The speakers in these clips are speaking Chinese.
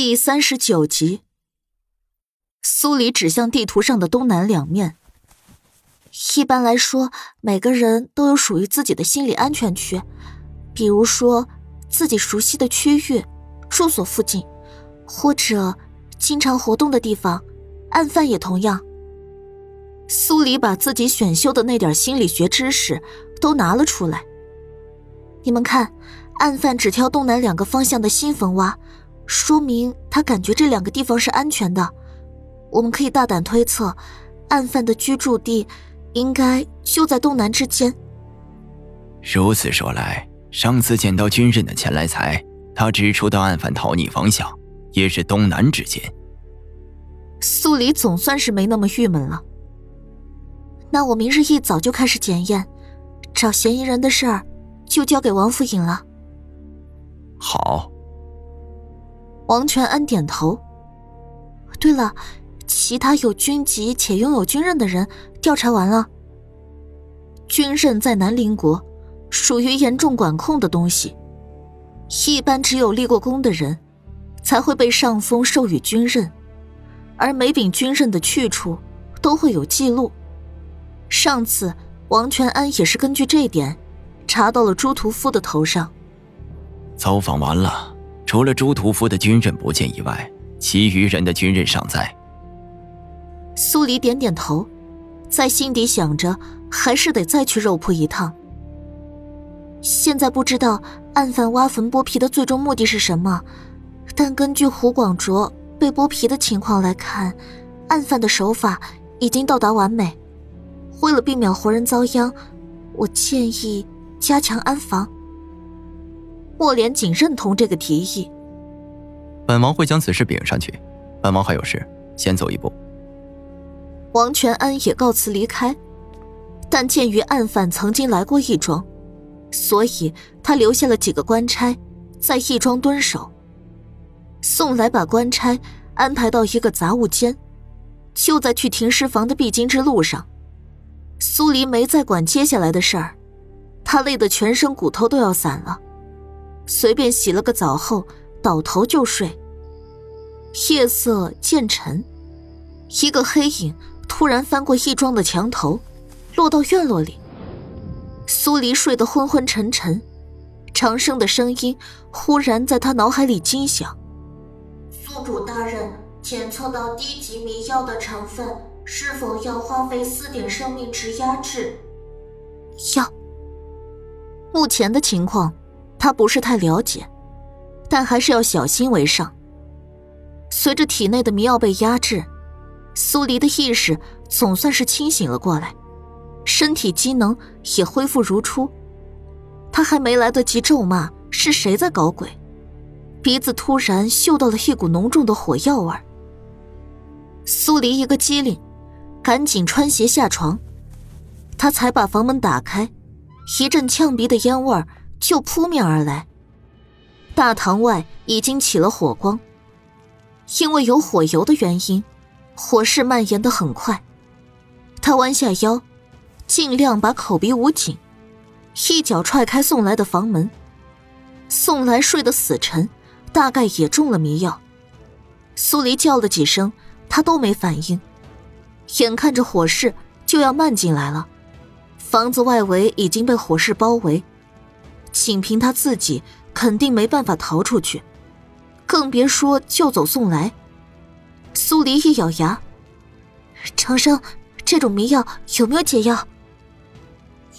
第三十九集，苏黎指向地图上的东南两面。一般来说，每个人都有属于自己的心理安全区，比如说自己熟悉的区域、住所附近，或者经常活动的地方。案犯也同样。苏黎把自己选修的那点心理学知识都拿了出来。你们看，案犯只挑东南两个方向的新坟挖。说明他感觉这两个地方是安全的，我们可以大胆推测，案犯的居住地应该就在东南之间。如此说来，上次捡到军人的钱来财，他指出的案犯逃匿方向也是东南之间。苏黎总算是没那么郁闷了。那我明日一早就开始检验，找嫌疑人的事儿就交给王府尹了。好。王全安点头。对了，其他有军籍且拥有军刃的人调查完了。军刃在南陵国，属于严重管控的东西，一般只有立过功的人，才会被上峰授予军刃，而每柄军刃的去处都会有记录。上次王全安也是根据这点，查到了朱屠夫的头上。走访完了。除了朱屠夫的军刃不见以外，其余人的军刃尚在。苏黎点点头，在心底想着，还是得再去肉铺一趟。现在不知道案犯挖坟剥皮的最终目的是什么，但根据胡广卓被剥皮的情况来看，案犯的手法已经到达完美。为了避免活人遭殃，我建议加强安防。莫连锦认同这个提议。本王会将此事禀上去。本王还有事，先走一步。王全安也告辞离开，但鉴于案犯曾经来过义庄，所以他留下了几个官差在义庄蹲守。宋来把官差安排到一个杂物间，就在去停尸房的必经之路上。苏黎没再管接下来的事儿，他累得全身骨头都要散了。随便洗了个澡后，倒头就睡。夜色渐沉，一个黑影突然翻过义庄的墙头，落到院落里。苏黎睡得昏昏沉沉，长生的声音忽然在他脑海里惊响：“宿主大人，检测到低级迷药的成分，是否要花费四点生命值压制？”要。目前的情况。他不是太了解，但还是要小心为上。随着体内的迷药被压制，苏黎的意识总算是清醒了过来，身体机能也恢复如初。他还没来得及咒骂是谁在搞鬼，鼻子突然嗅到了一股浓重的火药味。苏黎一个机灵，赶紧穿鞋下床。他才把房门打开，一阵呛鼻的烟味儿。就扑面而来。大堂外已经起了火光，因为有火油的原因，火势蔓延的很快。他弯下腰，尽量把口鼻捂紧，一脚踹开宋来的房门。宋来睡得死沉，大概也中了迷药。苏黎叫了几声，他都没反应。眼看着火势就要漫进来了，房子外围已经被火势包围。仅凭他自己，肯定没办法逃出去，更别说救走宋来。苏黎一咬牙：“长生，这种迷药有没有解药？”“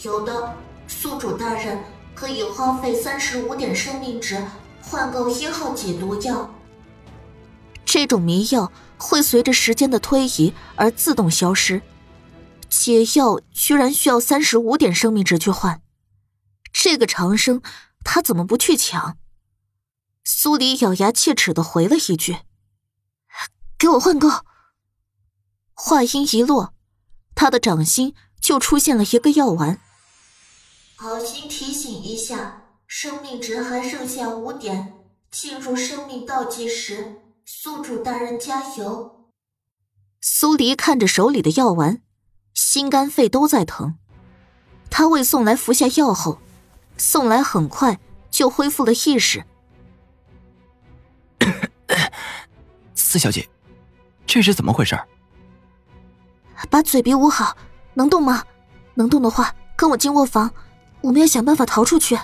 有的，宿主大人可以花费三十五点生命值换购一号解毒药。这种迷药会随着时间的推移而自动消失，解药居然需要三十五点生命值去换。”这个长生，他怎么不去抢？苏黎咬牙切齿的回了一句：“给我换够。”话音一落，他的掌心就出现了一个药丸。好心提醒一下，生命值还剩下五点，进入生命倒计时，宿主大人加油。苏黎看着手里的药丸，心肝肺都在疼。他为宋来服下药后。宋来很快就恢复了意识。四小姐，这是怎么回事？把嘴别捂好，能动吗？能动的话，跟我进卧房，我们要想办法逃出去。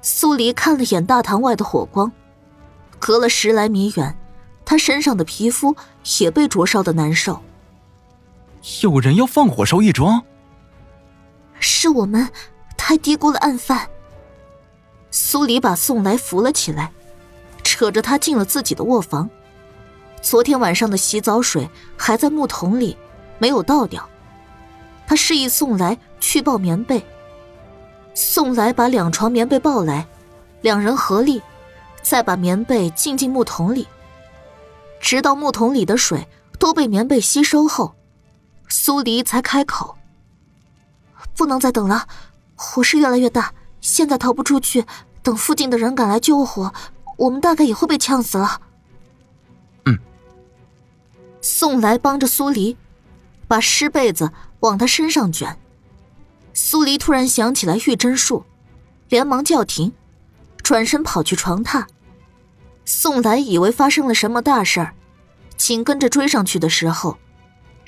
苏黎看了眼大堂外的火光，隔了十来米远，他身上的皮肤也被灼烧的难受。有人要放火烧义庄？是我们太低估了案犯。苏黎把宋来扶了起来，扯着他进了自己的卧房。昨天晚上的洗澡水还在木桶里，没有倒掉。他示意宋来去抱棉被。宋来把两床棉被抱来，两人合力，再把棉被浸进木桶里，直到木桶里的水都被棉被吸收后，苏黎才开口：“不能再等了，火势越来越大，现在逃不出去，等附近的人赶来救火，我们大概也会被呛死了。”嗯宋来帮着苏黎，把湿被子往他身上卷。苏黎突然想起来玉针术，连忙叫停，转身跑去床榻。宋来以为发生了什么大事儿，紧跟着追上去的时候，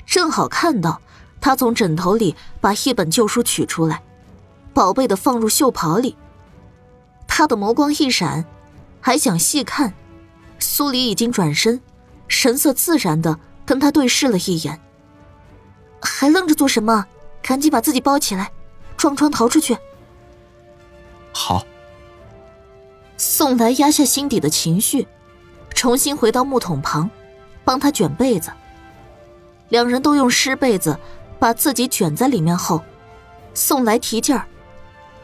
正好看到他从枕头里把一本旧书取出来，宝贝的放入袖袍里。他的眸光一闪，还想细看，苏黎已经转身，神色自然的。跟他对视了一眼，还愣着做什么？赶紧把自己包起来，撞窗逃出去。好。宋来压下心底的情绪，重新回到木桶旁，帮他卷被子。两人都用湿被子把自己卷在里面后，宋来提劲儿，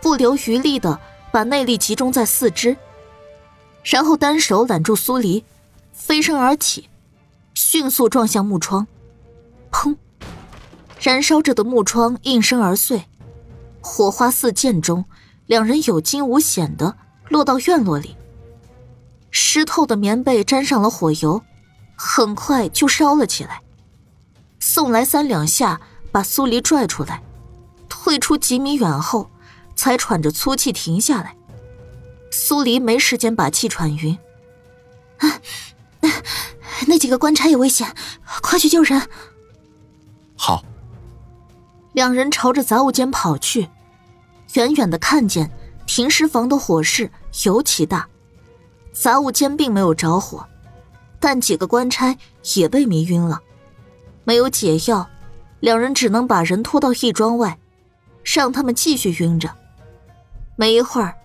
不留余力的把内力集中在四肢，然后单手揽住苏黎，飞身而起。迅速撞向木窗，砰！燃烧着的木窗应声而碎，火花四溅中，两人有惊无险的落到院落里。湿透的棉被沾上了火油，很快就烧了起来。宋来三两下把苏黎拽出来，退出几米远后，才喘着粗气停下来。苏黎没时间把气喘匀。啊！那几个官差也危险，快去救人！好。两人朝着杂物间跑去，远远的看见停尸房的火势尤其大，杂物间并没有着火，但几个官差也被迷晕了。没有解药，两人只能把人拖到义庄外，让他们继续晕着。没一会儿，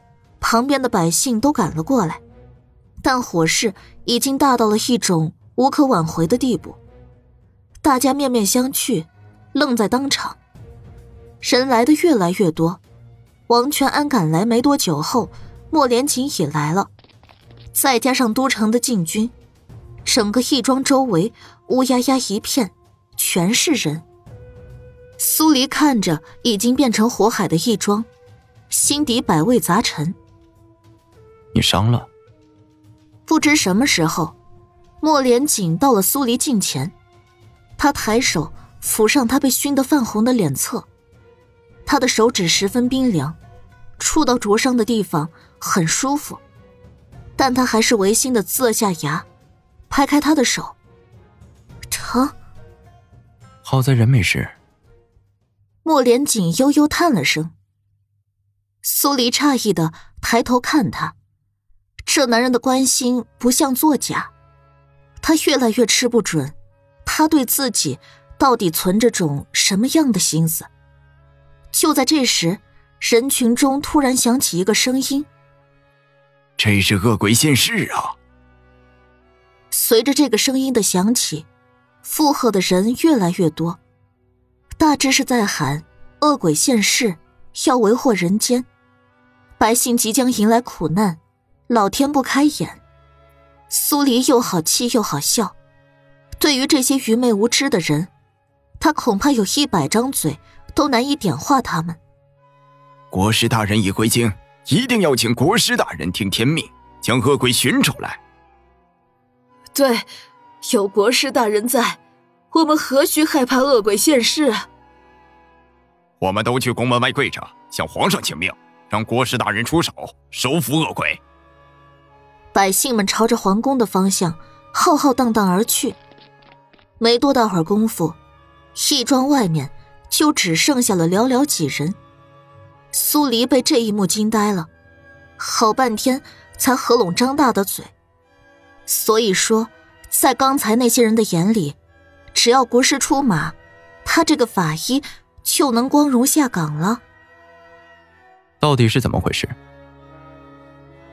旁边的百姓都赶了过来，但火势已经大到了一种。无可挽回的地步，大家面面相觑，愣在当场。人来的越来越多，王全安赶来没多久后，莫连锦也来了，再加上都城的禁军，整个义庄周围乌压压一片，全是人。苏黎看着已经变成火海的义庄，心底百味杂陈。你伤了？不知什么时候。莫连锦到了苏黎近前，他抬手抚上他被熏得泛红的脸侧，他的手指十分冰凉，触到灼伤的地方很舒服，但他还是违心的呲了下牙，拍开他的手。疼。好在人没事。莫连锦悠悠叹了声。苏黎诧异的抬头看他，这男人的关心不像作假。他越来越吃不准，他对自己到底存着种什么样的心思？就在这时，人群中突然响起一个声音：“这是恶鬼现世啊！”随着这个声音的响起，附和的人越来越多，大致是在喊：“恶鬼现世，要为祸人间，百姓即将迎来苦难，老天不开眼。”苏黎又好气又好笑，对于这些愚昧无知的人，他恐怕有一百张嘴都难以点化他们。国师大人已回京，一定要请国师大人听天命，将恶鬼寻出来。对，有国师大人在，我们何须害怕恶鬼现世？我们都去宫门外跪着，向皇上请命，让国师大人出手收服恶鬼。百姓们朝着皇宫的方向浩浩荡荡而去。没多大会儿功夫，义庄外面就只剩下了寥寥几人。苏黎被这一幕惊呆了，好半天才合拢张大的嘴。所以说，在刚才那些人的眼里，只要国师出马，他这个法医就能光荣下岗了。到底是怎么回事？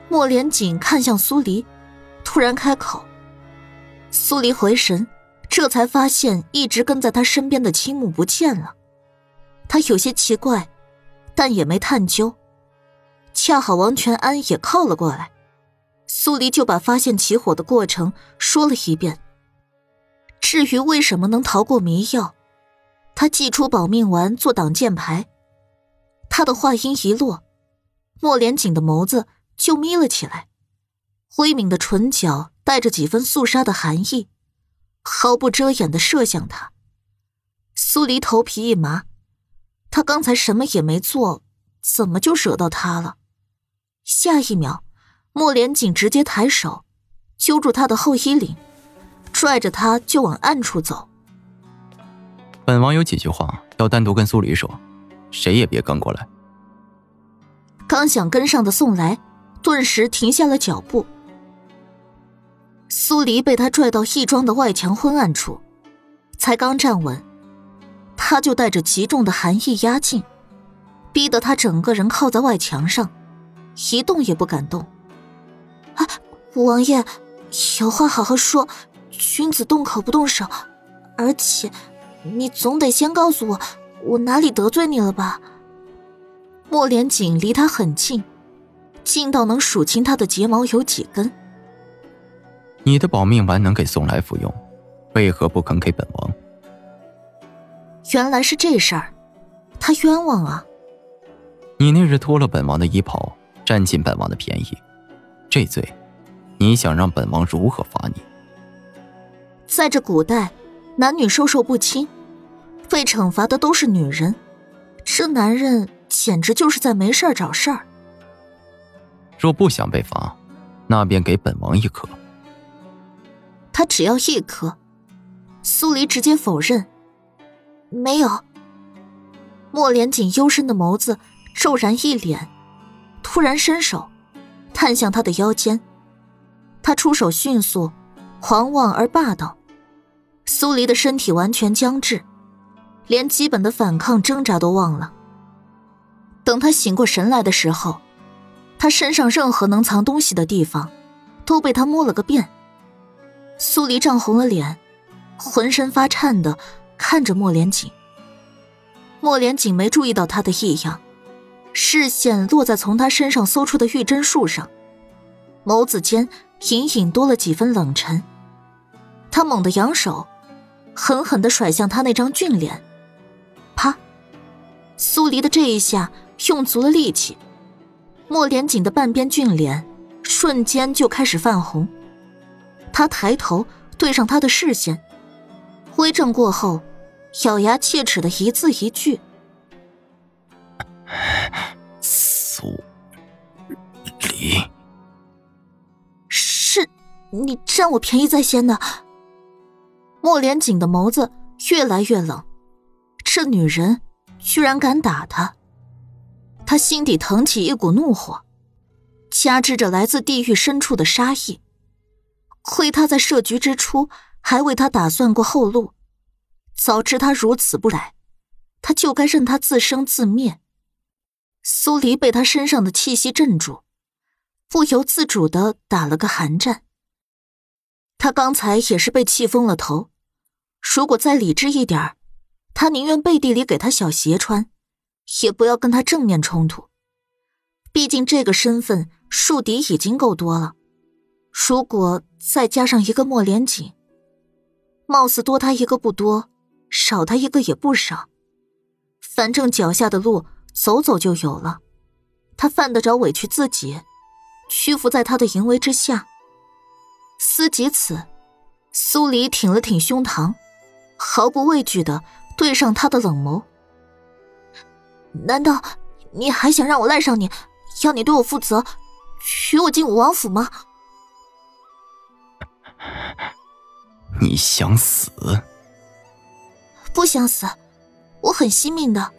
莫连锦看向苏黎，突然开口。苏黎回神，这才发现一直跟在他身边的青木不见了。他有些奇怪，但也没探究。恰好王全安也靠了过来。苏黎就把发现起火的过程说了一遍。至于为什么能逃过迷药，他祭出保命丸做挡箭牌。他的话音一落，莫连锦的眸子就眯了起来，灰抿的唇角带着几分肃杀的寒意，毫不遮掩的射向他。苏黎头皮一麻，他刚才什么也没做，怎么就惹到他了？下一秒。莫连锦直接抬手，揪住他的后衣领，拽着他就往暗处走。本王有几句话要单独跟苏黎说，谁也别跟过来。刚想跟上的宋来，顿时停下了脚步。苏黎被他拽到义庄的外墙昏暗处，才刚站稳，他就带着极重的寒意压境，逼得他整个人靠在外墙上，一动也不敢动。啊，王爷，有话好好说，君子动口不动手，而且，你总得先告诉我，我哪里得罪你了吧？莫连锦离他很近，近到能数清他的睫毛有几根。你的保命丸能给宋来服用，为何不肯给本王？原来是这事儿，他冤枉啊！你那日脱了本王的衣袍，占尽本王的便宜。这罪，你想让本王如何罚你？在这古代，男女授受不亲，被惩罚的都是女人，这男人简直就是在没事儿找事儿。若不想被罚，那便给本王一颗。他只要一颗。苏黎直接否认，没有。莫连锦幽深的眸子骤然一脸，突然伸手。探向他的腰间，他出手迅速、狂妄而霸道。苏黎的身体完全僵滞，连基本的反抗挣扎都忘了。等他醒过神来的时候，他身上任何能藏东西的地方都被他摸了个遍。苏黎涨红了脸，浑身发颤的看着莫连锦。莫连锦没注意到他的异样。视线落在从他身上搜出的玉针树上，眸子间隐隐多了几分冷沉。他猛地扬手，狠狠地甩向他那张俊脸。啪！苏黎的这一下用足了力气，莫连锦的半边俊脸瞬间就开始泛红。他抬头对上他的视线，微怔过后，咬牙切齿的一字一句。苏黎，是你占我便宜在先的。莫连锦的眸子越来越冷，这女人居然敢打他，他心底腾起一股怒火，加之着来自地狱深处的杀意。亏他在设局之初还为他打算过后路，早知他如此不来，他就该任他自生自灭。苏黎被他身上的气息镇住，不由自主的打了个寒战。他刚才也是被气疯了头，如果再理智一点他宁愿背地里给他小鞋穿，也不要跟他正面冲突。毕竟这个身份树敌已经够多了，如果再加上一个莫连锦，貌似多他一个不多，少他一个也不少。反正脚下的路。走走就有了，他犯得着委屈自己，屈服在他的淫威之下。思及此，苏黎挺了挺胸膛，毫不畏惧的对上他的冷眸。难道你还想让我赖上你，要你对我负责，娶我进武王府吗？你想死？不想死，我很惜命的。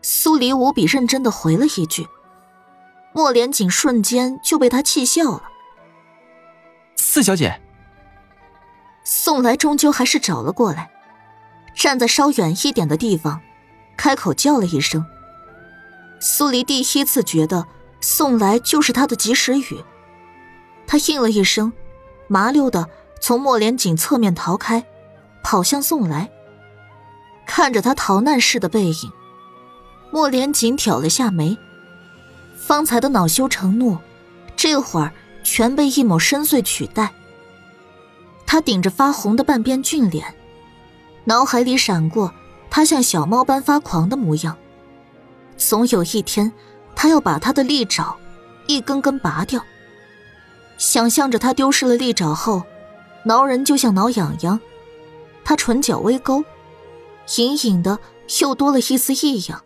苏黎无比认真的回了一句，莫连锦瞬间就被他气笑了。四小姐，宋来终究还是找了过来，站在稍远一点的地方，开口叫了一声。苏黎第一次觉得宋来就是他的及时雨，他应了一声，麻溜的从莫连锦侧面逃开，跑向宋来。看着他逃难似的背影，莫连锦挑了下眉，方才的恼羞成怒，这会儿全被一抹深邃取代。他顶着发红的半边俊脸，脑海里闪过他像小猫般发狂的模样。总有一天，他要把他的利爪一根根拔掉。想象着他丢失了利爪后，挠人就像挠痒痒，他唇角微勾，隐隐的又多了一丝异样。